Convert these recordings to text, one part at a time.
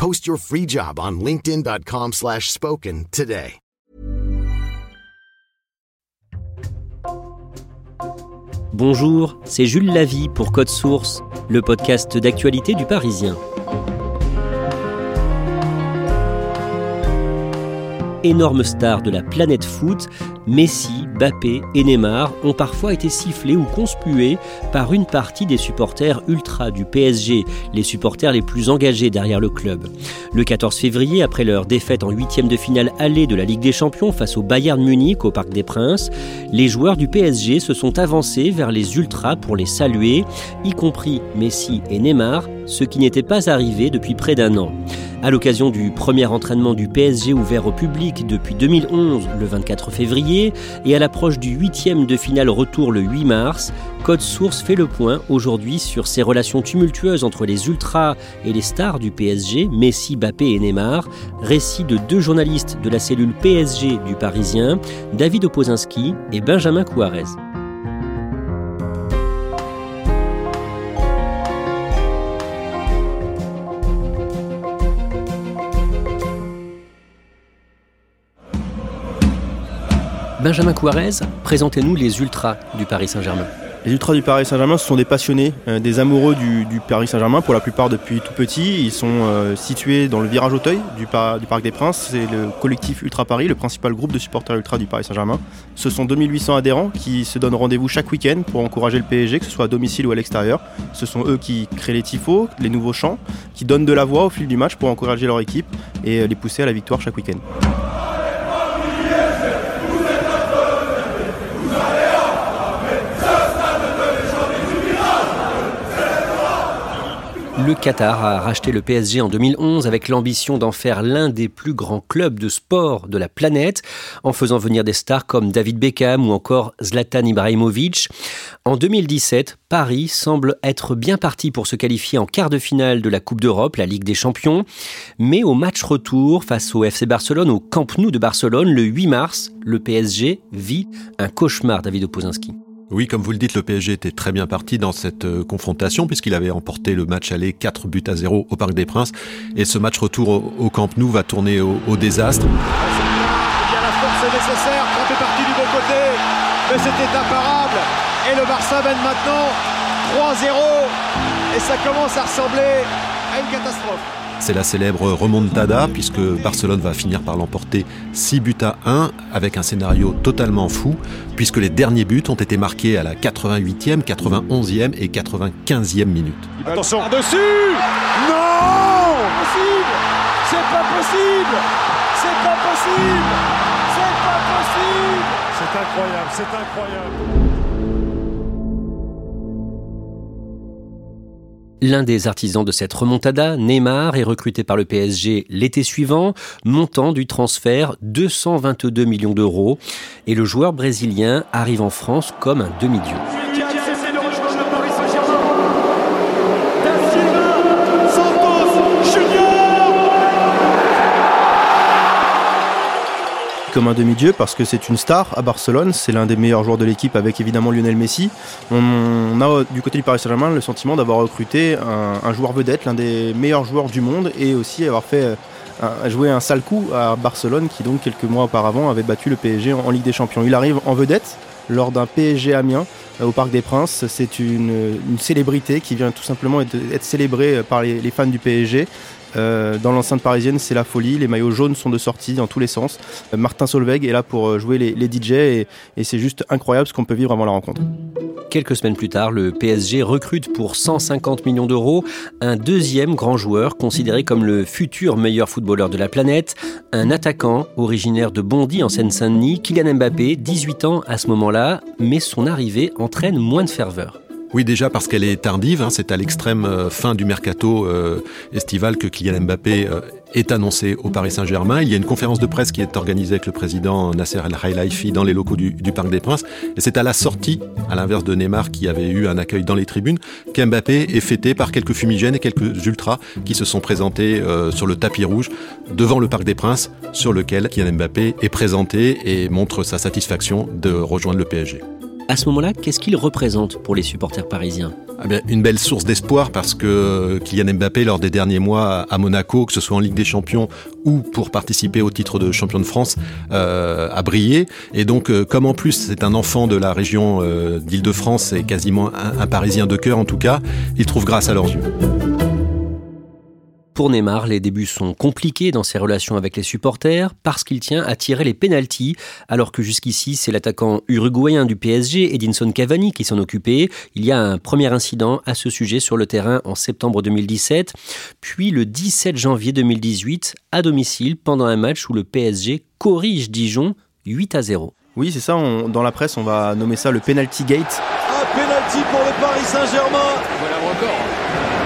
Post your free job on linkedin.com/spoken slash spoken today. Bonjour, c'est Jules Lavie pour Code Source, le podcast d'actualité du Parisien. Énormes stars de la planète foot, Messi, Bappé et Neymar ont parfois été sifflés ou conspués par une partie des supporters ultra du PSG, les supporters les plus engagés derrière le club. Le 14 février, après leur défaite en huitième de finale allée de la Ligue des Champions face au Bayern Munich au Parc des Princes, les joueurs du PSG se sont avancés vers les ultras pour les saluer, y compris Messi et Neymar, ce qui n'était pas arrivé depuis près d'un an. À l'occasion du premier entraînement du PSG ouvert au public depuis 2011, le 24 février, et à l'approche du huitième de finale retour le 8 mars, Code Source fait le point aujourd'hui sur ces relations tumultueuses entre les ultras et les stars du PSG, Messi, Bappé et Neymar. Récit de deux journalistes de la cellule PSG du Parisien, David Opozinski et Benjamin Couarez. Benjamin Couarez, présentez-nous les ultras du Paris Saint-Germain. Les ultras du Paris Saint-Germain, ce sont des passionnés, euh, des amoureux du, Paris Saint-Germain, pour la plupart depuis tout petit. Ils sont euh, situés dans le virage Auteuil du Parc des Princes. C'est le collectif Ultra Paris, le principal groupe de supporters ultra du Paris Saint-Germain. Ce sont 2800 adhérents qui se donnent rendez-vous chaque week-end pour encourager le PSG, que ce soit à domicile ou à l'extérieur. Ce sont eux qui créent les tifos, les nouveaux chants, qui donnent de la voix au fil du match pour encourager leur équipe et euh, les pousser à la victoire chaque week-end. Le Qatar a racheté le PSG en 2011 avec l'ambition d'en faire l'un des plus grands clubs de sport de la planète, en faisant venir des stars comme David Beckham ou encore Zlatan Ibrahimovic. En 2017, Paris semble être bien parti pour se qualifier en quart de finale de la Coupe d'Europe, la Ligue des Champions. Mais au match retour face au FC Barcelone, au Camp Nou de Barcelone, le 8 mars, le PSG vit un cauchemar, David Opozinski. Oui, comme vous le dites, le PSG était très bien parti dans cette euh, confrontation puisqu'il avait emporté le match aller 4 buts à 0 au Parc des Princes. Et ce match retour au, Camp Nou va tourner au, désastre. Il y la force nécessaire, quand est parti du bon côté, mais c'était imparable. Et le Barça mène maintenant 3-0 et ça commence à ressembler à une catastrophe. C'est la célèbre remontada puisque Barcelone va finir par l'emporter 6 buts à 1 avec un scénario totalement fou puisque les derniers buts ont été marqués à la 88e, 91e et 95e minute. Attention. Dessus Non. Possible. C'est pas possible. C'est pas possible. C'est pas possible. C'est incroyable, c'est incroyable L'un des artisans de cette remontada, Neymar, est recruté par le PSG l'été suivant, montant du transfert 222 millions d'euros. Et le joueur brésilien arrive en France comme un demi-dieu. Comme un demi-dieu parce que c'est une star à Barcelone, c'est l'un des meilleurs joueurs de l'équipe avec évidemment Lionel Messi. On a du côté du Paris Saint-Germain le sentiment d'avoir recruté un, joueur vedette, l'un des meilleurs joueurs du monde et aussi avoir fait un, jouer un sale coup à Barcelone qui donc quelques mois auparavant avait battu le PSG en, Ligue des Champions. Il arrive en vedette lors d'un PSG Amiens euh, au Parc des Princes. C'est une, célébrité qui vient tout simplement être, célébrée par les, fans du PSG. Euh, dans l'enceinte parisienne, c'est la folie. Les maillots jaunes sont de sortie dans tous les sens. Euh, Martin Solveig est là pour jouer les, les DJ et, et c'est juste incroyable ce qu'on peut vivre avant la rencontre. Quelques semaines plus tard, le PSG recrute pour 150 millions d'euros un deuxième grand joueur considéré comme le futur meilleur footballeur de la planète, un attaquant originaire de Bondy en Seine-Saint-Denis, Kylian Mbappé, 18 ans à ce moment-là, mais son arrivée entraîne moins de ferveur. Oui, déjà parce qu'elle est tardive. Hein, c'est à l'extrême euh, fin du mercato euh, estival que Kylian Mbappé euh, est annoncé au Paris Saint-Germain. Il y a une conférence de presse qui est organisée avec le président Nasser El Khelaifi dans les locaux du, du, Parc des Princes. Et c'est à la sortie, à l'inverse de Neymar qui avait eu un accueil dans les tribunes, qu'Mbappé est fêté par quelques fumigènes et quelques ultras qui se sont présentés sur le tapis rouge devant le Parc des Princes, sur lequel Kylian Mbappé est présenté et montre sa satisfaction de rejoindre le PSG. À ce moment-là, qu'est-ce qu'il représente pour les supporters parisiens ah bien, Une belle source d'espoir parce que Kylian Mbappé, lors des derniers mois à Monaco, que ce soit en Ligue des Champions ou pour participer au titre de champion de France, euh, a brillé. Et donc, euh, comme en plus c'est un enfant de la région euh, d'Île-de-France et quasiment un, un Parisien de cœur en tout cas, il trouve grâce à leurs yeux. Pour Neymar, les débuts sont compliqués dans ses relations avec les supporters parce qu'il tient à tirer les pénalties, alors que jusqu'ici c'est l'attaquant uruguayen du PSG, Edinson Cavani, qui s'en occupait. Il y a un premier incident à ce sujet sur le terrain en septembre 2017, puis le 17 janvier 2018 à domicile pendant un match où le PSG corrige Dijon 8 à 0. Oui, c'est ça, on, dans la presse on va nommer ça le penalty gate. Un penalty pour le Paris Saint-Germain. Voilà record.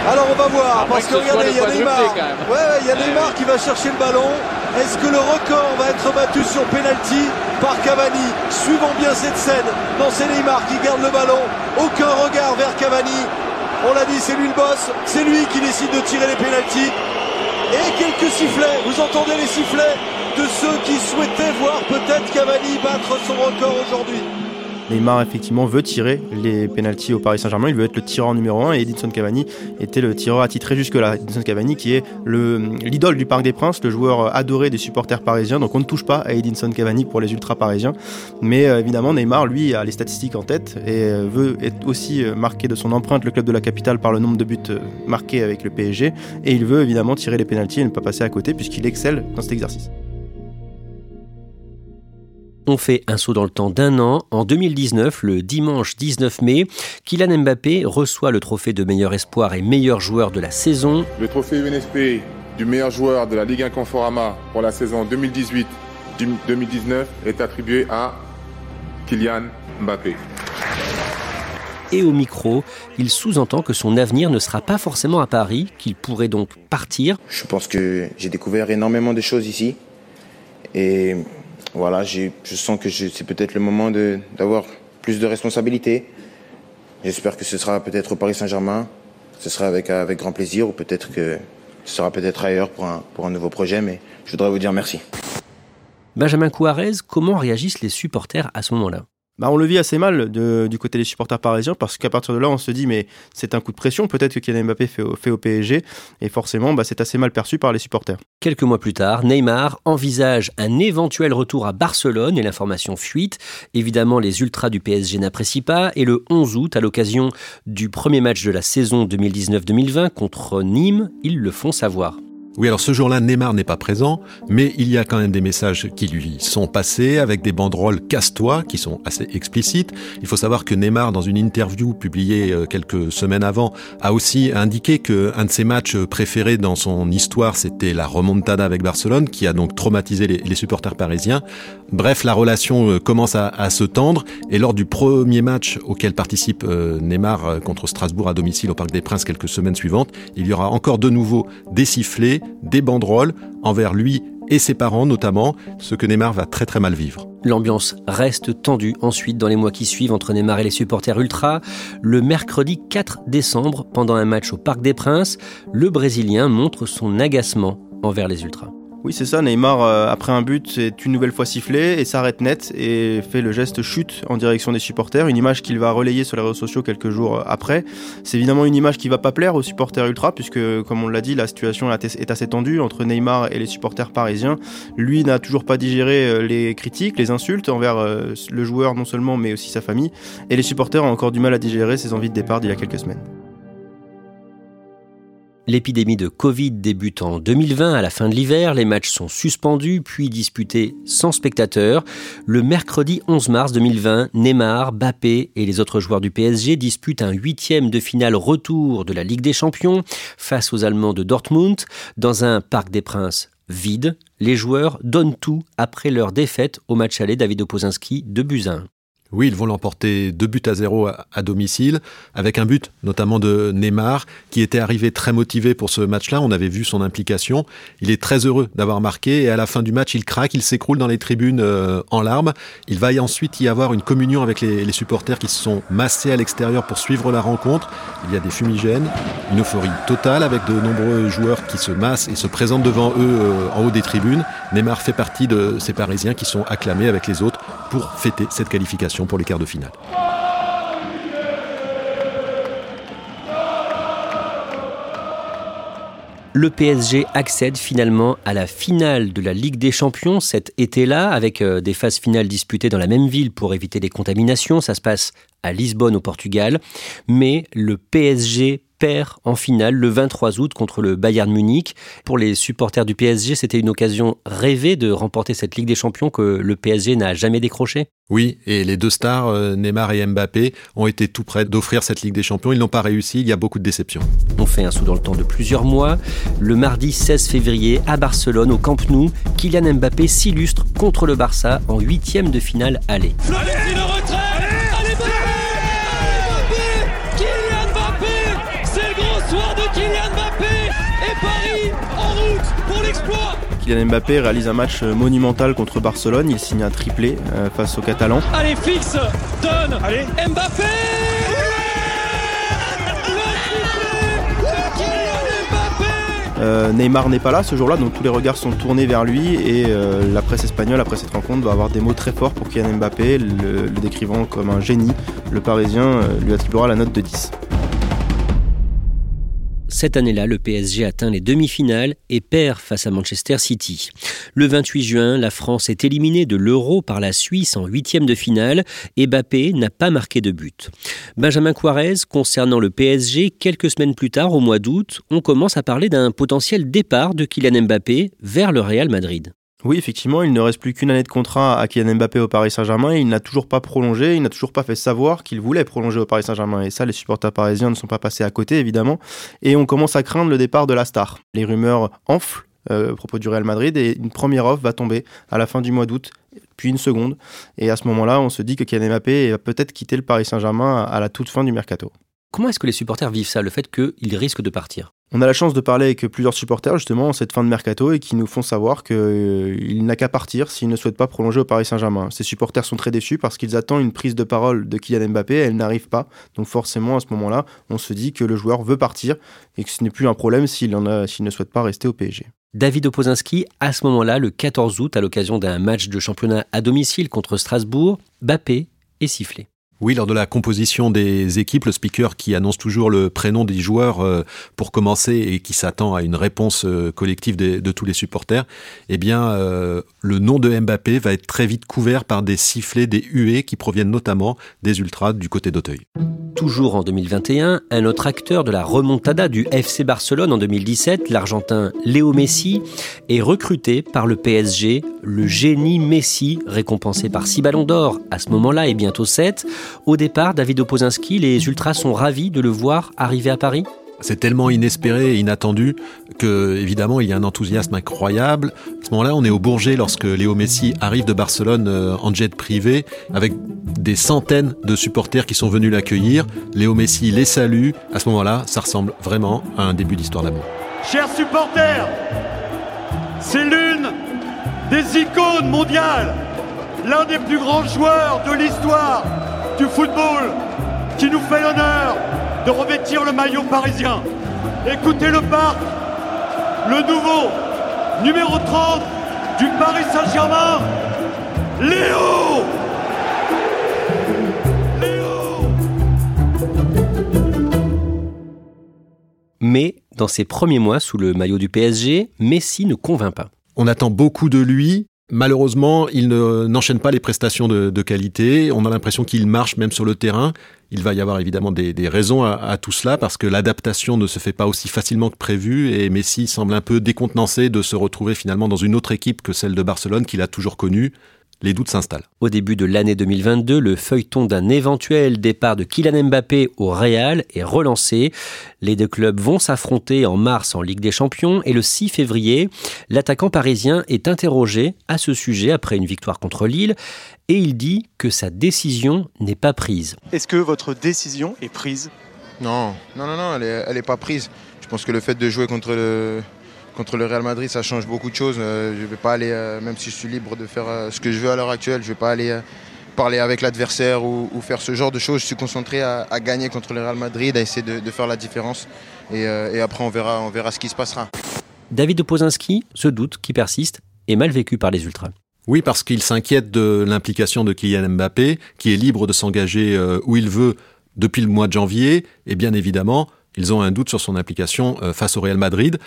Alors on va voir, parce que regardez, il y a Neymar. Ouais, il y a Neymar qui va chercher le ballon. Est-ce que le record va être battu sur penalty par Cavani Suivons bien cette scène. Non, c'est Neymar qui garde le ballon. Aucun regard vers Cavani. On l'a dit, c'est lui le boss. C'est lui qui décide de tirer les pénalties. Et quelques sifflets. Vous entendez les sifflets de ceux qui souhaitaient voir peut-être Cavani battre son record aujourd'hui. Neymar effectivement veut tirer les pénalties au Paris Saint-Germain, il veut être le tireur numéro 1 et Edinson Cavani était le tireur attitré jusque-là. Edinson Cavani qui est l'idole du Parc des Princes, le joueur adoré des supporters parisiens, donc on ne touche pas à Edinson Cavani pour les ultra parisiens. Mais euh, évidemment Neymar lui a les statistiques en tête et euh, veut être aussi euh, marqué de son empreinte le club de la capitale par le nombre de buts marqués avec le PSG et il veut évidemment tirer les pénalties et ne pas passer à côté puisqu'il excelle dans cet exercice. On fait un saut dans le temps d'un an. En 2019, le dimanche 19 mai, Kylian Mbappé reçoit le trophée de meilleur espoir et meilleur joueur de la saison. Le trophée UNSP du meilleur joueur de la Ligue 1 Conforama pour la saison 2018-2019 est attribué à Kylian Mbappé. Et au micro, il sous-entend que son avenir ne sera pas forcément à Paris, qu'il pourrait donc partir. Je pense que j'ai découvert énormément de choses ici. Et voilà, je sens que c'est peut-être le moment d'avoir plus de responsabilités. J'espère que ce sera peut-être au Paris Saint-Germain. Ce sera avec, avec grand plaisir ou peut-être que ce sera peut-être ailleurs pour un, pour un nouveau projet. Mais je voudrais vous dire merci. Benjamin Couarez, comment réagissent les supporters à ce moment-là? Bah, on le vit assez mal du côté des supporters parisiens parce qu'à partir de là, on se dit mais c'est un coup de pression peut-être que Kylian Mbappé fait au, fait au PSG et forcément bah, c'est assez mal perçu par les supporters. Quelques mois plus tard, Neymar envisage un éventuel retour à Barcelone et l'information fuite. Évidemment, les ultras du PSG n'apprécient pas et le 11 août, à l'occasion du premier match de la saison 2019-2020 contre Nîmes, ils le font savoir. Oui, alors ce jour-là, Neymar n'est pas présent, mais il y a quand même des messages qui lui sont passés avec des banderoles casse-toi qui sont assez explicites. Il faut savoir que Neymar, dans une interview publiée euh, quelques semaines avant, a aussi indiqué qu'un de ses matchs préférés dans son histoire, c'était la remontada avec Barcelone, qui a donc traumatisé les, supporters parisiens. Bref, la relation euh, commence à, à, se tendre, et lors du premier match auquel participe euh, Neymar contre Strasbourg à domicile au Parc des Princes quelques semaines suivantes, il y aura encore de nouveau des sifflets, des banderoles envers lui et ses parents notamment, ce que Neymar va très très mal vivre. L'ambiance reste tendue ensuite dans les mois qui suivent entre Neymar et les supporters ultra. Le mercredi 4 décembre, pendant un match au Parc des Princes, le Brésilien montre son agacement envers les ultras. Oui, c'est ça. Neymar, euh, après un but, est une nouvelle fois sifflé et s'arrête net et fait le geste chute en direction des supporters. Une image qu'il va relayer sur les réseaux sociaux quelques jours après. C'est évidemment une image qui va pas plaire aux supporters ultra puisque, comme on l'a dit, la situation est assez tendue entre Neymar et les supporters parisiens. Lui n'a toujours pas digéré euh, les critiques, les insultes envers euh, le joueur non seulement mais aussi sa famille. Et les supporters ont encore du mal à digérer ses envies de départ d'il y a quelques semaines. L'épidémie de Covid débute en 2020 à la fin de l'hiver, les matchs sont suspendus puis disputés sans spectateurs. Le mercredi 11 mars 2020, Neymar, Bappé et les autres joueurs du PSG disputent un huitième de finale retour de la Ligue des Champions face aux Allemands de Dortmund dans un Parc des Princes vide. Les joueurs donnent tout après leur défaite au match aller David Opozinski de Buzyn. Oui, ils vont l'emporter deux buts à zéro à, domicile, avec un but notamment de Neymar, qui était arrivé très motivé pour ce match-là. On avait vu son implication. Il est très heureux d'avoir marqué et à la fin du match, il craque, il s'écroule dans les tribunes euh, en larmes. Il va ensuite y avoir une communion avec les, supporters qui se sont massés à l'extérieur pour suivre la rencontre. Il y a des fumigènes, une euphorie totale avec de nombreux joueurs qui se massent et se présentent devant eux euh, en haut des tribunes. Neymar fait partie de ces Parisiens qui sont acclamés avec les autres pour fêter cette qualification pour les quarts de finale. Le PSG accède finalement à la finale de la Ligue des Champions cet été-là, avec euh, des phases finales disputées dans la même ville pour éviter les contaminations. Ça se passe à Lisbonne au Portugal. Mais le PSG perd en finale le 23 août contre le Bayern Munich. Pour les supporters du PSG, c'était une occasion rêvée de remporter cette Ligue des Champions que le PSG n'a jamais décrochée. Oui, et les deux stars, euh, Neymar et Mbappé, ont été tout prêts d'offrir cette Ligue des Champions. Ils n'ont pas réussi, il y a beaucoup de déceptions. On fait un saut dans le temps de plusieurs mois. Le mardi 16 février, à Barcelone, au Camp Nou, Kylian Mbappé s'illustre contre le Barça en huitième de finale aller. Kylian Mbappé réalise un match monumental contre Barcelone. Il signe un triplé euh, face aux Catalans. Allez, fixe, donne, Allez. Mbappé Euh, Neymar n'est pas là ce jour-là, donc tous les regards sont tournés vers lui et euh, la presse espagnole, après cette rencontre, va avoir des mots très forts pour Kylian Mbappé, le, le décrivant comme un génie. Le Parisien euh, lui attribuera la note de 10. Cette année-là, le PSG atteint les demi-finales et perd face à Manchester City. Le 28 juin, la France est éliminée de l'Euro par la Suisse en huitième de finale et Mbappé n'a pas marqué de but. Benjamin Quarez, concernant le PSG, quelques semaines plus tard, au mois d'août, on commence à parler d'un potentiel départ de Kylian Mbappé vers le Real Madrid. Oui, effectivement, il ne reste plus qu'une année de contrat à Kylian Mbappé au Paris Saint-Germain. Il n'a toujours pas prolongé, il n'a toujours pas fait savoir qu'il voulait prolonger au Paris Saint-Germain. Et ça, les supporters parisiens ne sont pas passés à côté, évidemment. Et on commence à craindre le départ de la star. Les rumeurs enflent euh, à propos du Real Madrid et une première offre va tomber à la fin du mois d'août, puis une seconde. Et à ce moment-là, on se dit que Kylian Mbappé va peut-être quitter le Paris Saint-Germain à la toute fin du mercato. Comment est-ce que les supporters vivent ça, le fait qu'ils risquent de partir? On a la chance de parler avec plusieurs supporters justement en cette fin de mercato et qui nous font savoir qu'il euh, n'a qu'à partir s'il ne souhaite pas prolonger au Paris Saint-Germain. Ces supporters sont très déçus parce qu'ils attendent une prise de parole de Kylian Mbappé, elle n'arrive pas. Donc forcément à ce moment-là, on se dit que le joueur veut partir et que ce n'est plus un problème s'il ne souhaite pas rester au PSG. David Opozinski, à ce moment-là, le 14 août, à l'occasion d'un match de championnat à domicile contre Strasbourg, Mbappé est sifflé. Oui, lors de la composition des équipes, le speaker qui annonce toujours le prénom des joueurs euh, pour commencer et qui s'attend à une réponse euh, collective de, tous les supporters, eh bien, euh, le nom de Mbappé va être très vite couvert par des sifflets, des huées qui proviennent notamment des ultras du côté d'Auteuil. Toujours en 2021, un autre acteur de la remontada du FC Barcelone en 2017, l'Argentin Léo Messi, est recruté par le PSG, le génie Messi, récompensé par 6 ballons d'or à ce moment-là et bientôt 7. Au départ, David Opozinski, les Ultras sont ravis de le voir arriver à Paris c'est tellement inespéré et inattendu que, évidemment, il y a un enthousiasme incroyable. À ce moment-là, on est au Bourget lorsque Léo Messi arrive de Barcelone euh, en jet privé avec des centaines de supporters qui sont venus l'accueillir. Léo Messi les salue. À ce moment-là, ça ressemble vraiment à un début d'histoire d'amour. Chers supporters, c'est l'une des icônes mondiales, l'un des plus grands joueurs de l'histoire du football qui nous fait l'honneur de revêtir le maillot parisien. Écoutez le parc, le nouveau numéro 30 du Paris Saint-Germain, Léo Léo Mais dans ses premiers mois sous le maillot du PSG, Messi ne convainc pas. On attend beaucoup de lui, Malheureusement, il n'enchaîne pas les prestations de, qualité. On a l'impression qu'il marche même sur le terrain. Il va y avoir évidemment des, raisons à, tout cela parce que l'adaptation ne se fait pas aussi facilement que prévu et Messi semble un peu décontenancé de se retrouver finalement dans une autre équipe que celle de Barcelone qu'il a toujours connue les doutes s'installent. Au début de l'année 2022, le feuilleton d'un éventuel départ de Kylian Mbappé au Real est relancé. Les deux clubs vont s'affronter en mars en Ligue des Champions et le 6 février, l'attaquant parisien est interrogé à ce sujet après une victoire contre Lille et il dit que sa décision n'est pas prise. Est-ce que votre décision est prise? Non, non, non, non, elle n'est pas prise. Je pense que le fait de jouer contre le, contre le Real Madrid, ça change beaucoup de choses. Euh, je vais pas aller, euh, même si je suis libre de faire euh, ce que je veux à l'heure actuelle, je ne vais pas aller parler avec l'adversaire ou, faire ce genre de choses. Je suis concentré à, gagner contre le Real Madrid, à essayer de, faire la différence. Et, après, on verra, on verra ce qui se passera. David Opozinski, ce doute qui persiste, est mal vécu par les Ultras. Oui, parce qu'il s'inquiète de l'implication de Kylian Mbappé, qui est libre de s'engager où il veut depuis le mois de janvier. Et bien évidemment, ils ont un doute sur son implication face au Real Madrid.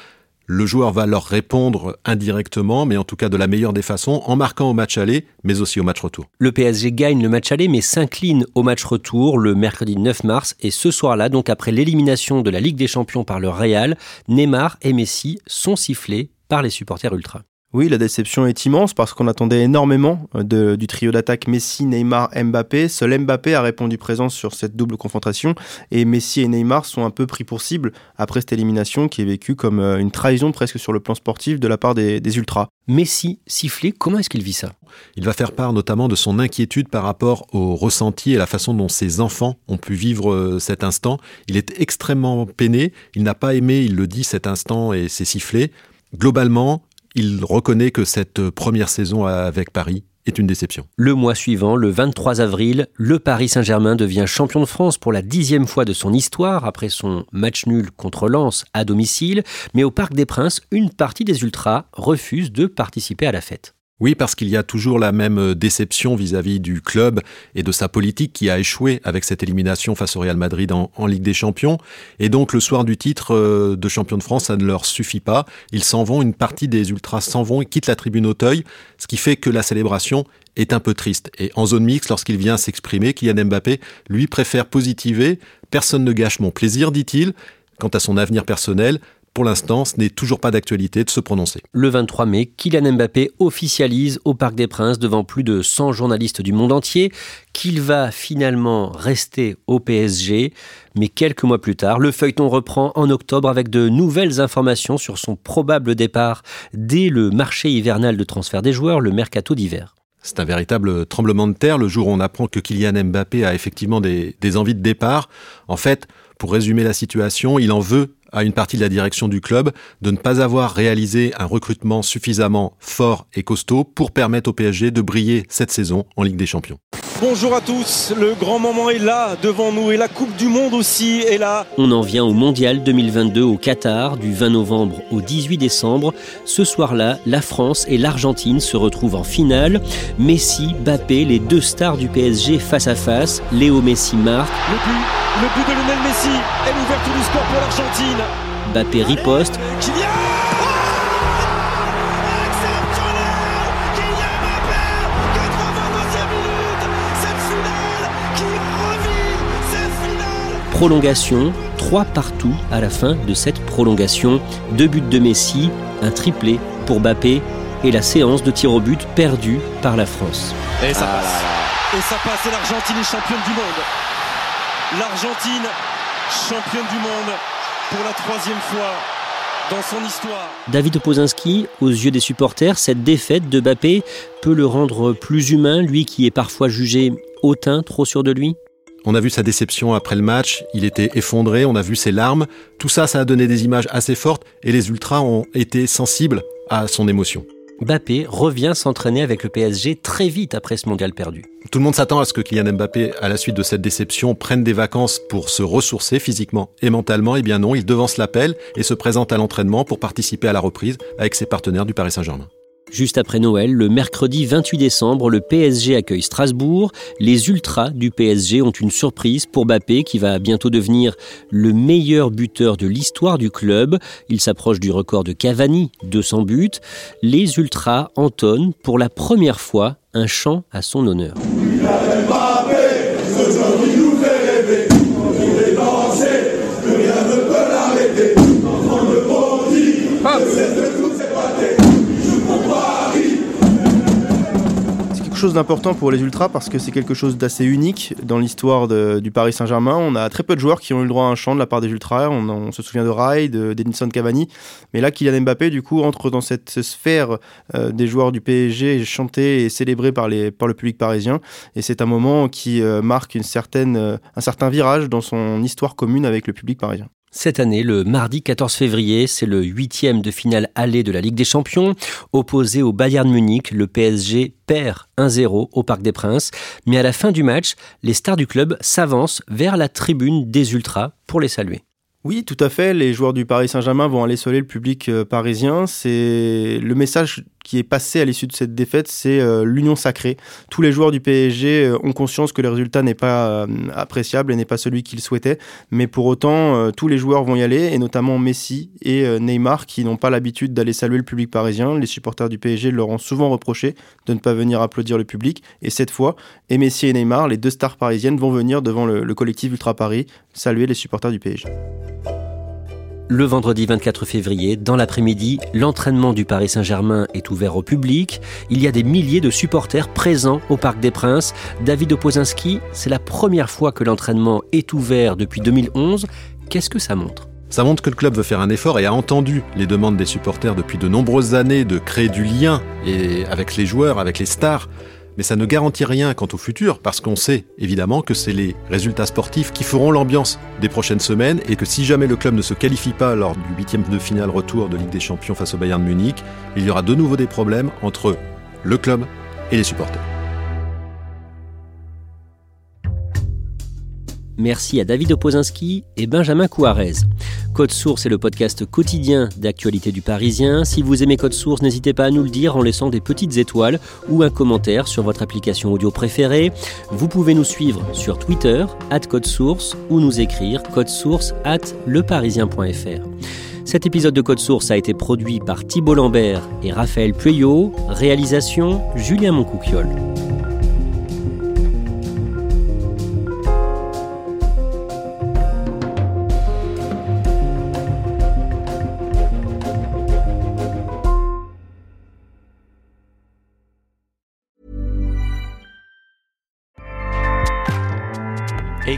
Le joueur va leur répondre indirectement, mais en tout cas de la meilleure des façons, en marquant au match aller, mais aussi au match retour. Le PSG gagne le match aller, mais s'incline au match retour le mercredi 9 mars. Et ce soir-là, donc après l'élimination de la Ligue des Champions par le Real, Neymar et Messi sont sifflés par les supporters ultra. Oui, la déception est immense parce qu'on attendait énormément euh, du trio d'attaque Messi, Neymar, Mbappé. Seul Mbappé a répondu présent sur cette double confrontation et Messi et Neymar sont un peu pris pour cible après cette élimination qui est vécue comme euh, une trahison presque sur le plan sportif de la part des, des Ultras. Messi sifflé, comment est-ce qu'il vit ça? Il va faire part notamment de son inquiétude par rapport au ressenti et la façon dont ses enfants ont pu vivre euh, cet instant. Il est extrêmement peiné, il n'a pas aimé, il le dit, cet instant et ses sifflets. Globalement, il reconnaît que cette première saison avec Paris est une déception. Le mois suivant, le 23 avril, le Paris Saint-Germain devient champion de France pour la dixième fois de son histoire après son match nul contre Lens à domicile. Mais au Parc des Princes, une partie des Ultras refuse de participer à la fête. Oui, parce qu'il y a toujours la même euh, déception vis-à-vis du club et de sa politique qui a échoué avec cette élimination face au Real Madrid en, Ligue des Champions. Et donc le soir du titre euh, de champion de France, ça ne leur suffit pas. Ils s'en vont, une partie des ultras s'en vont et quittent la tribune Auteuil, ce qui fait que la célébration est un peu triste. Et en zone mixte, lorsqu'il vient s'exprimer, Kylian Mbappé, lui, préfère positiver. Personne ne gâche mon plaisir, dit-il. Quant à son avenir personnel, pour l'instant, ce n'est toujours pas d'actualité de se prononcer. Le 23 mai, Kylian Mbappé officialise au Parc des Princes devant plus de 100 journalistes du monde entier qu'il va finalement rester au PSG. Mais quelques mois plus tard, le feuilleton reprend en octobre avec de nouvelles informations sur son probable départ dès le marché hivernal de transfert des joueurs, le mercato d'hiver. C'est un véritable tremblement de terre le jour où on apprend que Kylian Mbappé a effectivement des, des envies de départ. En fait, pour résumer la situation, il en veut à une partie de la direction du club de ne pas avoir réalisé un recrutement suffisamment fort et costaud pour permettre au PSG de briller cette saison en Ligue des Champions. Bonjour à tous, le grand moment est là devant nous et la Coupe du Monde aussi est là. On en vient au Mondial 2022 au Qatar du 20 novembre au 18 décembre. Ce soir-là, la France et l'Argentine se retrouvent en finale. Messi, Bappé, les deux stars du PSG face à face. Léo Messi marque. Le but, le but de Lionel Messi est l'ouverture du score pour l'Argentine. Bappé riposte. Prolongation, trois partout à la fin de cette prolongation. Deux buts de Messi, un triplé pour Bappé et la séance de tir au but perdue par la France. Et ça passe. Et ça passe et l'Argentine est championne du monde. L'Argentine championne du monde pour la troisième fois dans son histoire. David Opozinski, aux yeux des supporters, cette défaite de Bappé peut le rendre plus humain, lui qui est parfois jugé hautain, trop sûr de lui? On a vu sa déception après le match, il était effondré, on a vu ses larmes. Tout ça, ça a donné des images assez fortes et les Ultras ont été sensibles à son émotion. Mbappé revient s'entraîner avec le PSG très vite après ce mondial perdu. Tout le monde s'attend à ce que Kylian Mbappé, à la suite de cette déception, prenne des vacances pour se ressourcer physiquement et mentalement. Eh bien non, il devance l'appel et se présente à l'entraînement pour participer à la reprise avec ses partenaires du Paris Saint-Germain. Juste après Noël, le mercredi 28 décembre, le PSG accueille Strasbourg. Les ultras du PSG ont une surprise pour Mbappé qui va bientôt devenir le meilleur buteur de l'histoire du club. Il s'approche du record de Cavani, 200 buts. Les ultras entonnent pour la première fois un chant à son honneur. Chose d'important pour les Ultras parce que c'est quelque chose d'assez unique dans l'histoire du Paris Saint-Germain. On a très peu de joueurs qui ont eu le droit à un chant de la part des Ultras. On, se souvient de Rai, de Denison Cavani. Mais là, Kylian Mbappé, du coup, entre dans cette sphère euh, des joueurs du PSG chantés et célébrés par, le public parisien. Et c'est un moment qui euh, marque euh, un certain virage dans son histoire commune avec le public parisien. Cette année, le mardi 14 février, c'est le huitième de finale aller de la Ligue des Champions. Opposé au Bayern Munich, le PSG perd 1-0 au Parc des Princes. Mais à la fin du match, les stars du club s'avancent vers la tribune des Ultras pour les saluer. Oui, tout à fait. Les joueurs du Paris Saint-Germain vont aller saluer le public euh, parisien. C'est le message qui est passé à l'issue de cette défaite, c'est euh, l'union sacrée. Tous les joueurs du PSG euh, ont conscience que le résultat n'est pas euh, appréciable et n'est pas celui qu'ils souhaitaient, mais pour autant, tous les joueurs vont y aller, et notamment Messi et Neymar, qui n'ont pas l'habitude d'aller saluer le public parisien. Les supporters du PSG leur ont souvent reproché de ne pas venir applaudir le public, et cette fois, et Messi et Neymar, les deux stars parisiennes, vont venir devant le, le collectif Ultra Paris saluer les supporters du PSG. Le vendredi 24 février, dans l'après-midi, l'entraînement du Paris Saint-Germain est ouvert au public. Il y a des milliers de supporters présents au Parc des Princes. David Opozinski, c'est la première fois que l'entraînement est ouvert depuis 2011. Qu'est-ce que ça montre? Ça montre que le club veut faire un effort et a entendu les demandes des supporters depuis de nombreuses années de créer du lien avec les joueurs, avec les stars mais ça ne garantit rien quant au futur, parce qu'on sait évidemment que c'est les résultats sportifs qui feront l'ambiance des prochaines semaines, et que si jamais le club ne se qualifie pas lors du huitième de finale retour de Ligue des Champions face au Bayern de Munich, il y aura de nouveau des problèmes entre le club et les supporters. Merci à David Opozinski et Benjamin Couarez. Code Source est le podcast quotidien d'actualité du Parisien. Si vous aimez Code Source, n'hésitez pas à nous le dire en laissant des petites étoiles ou un commentaire sur votre application audio préférée. Vous pouvez nous suivre sur Twitter, at Code Source, ou nous écrire source at leparisien.fr. Cet épisode de Code Source a été produit par Thibault Lambert et Raphaël Pueyo. Réalisation Julien Moncouquiole.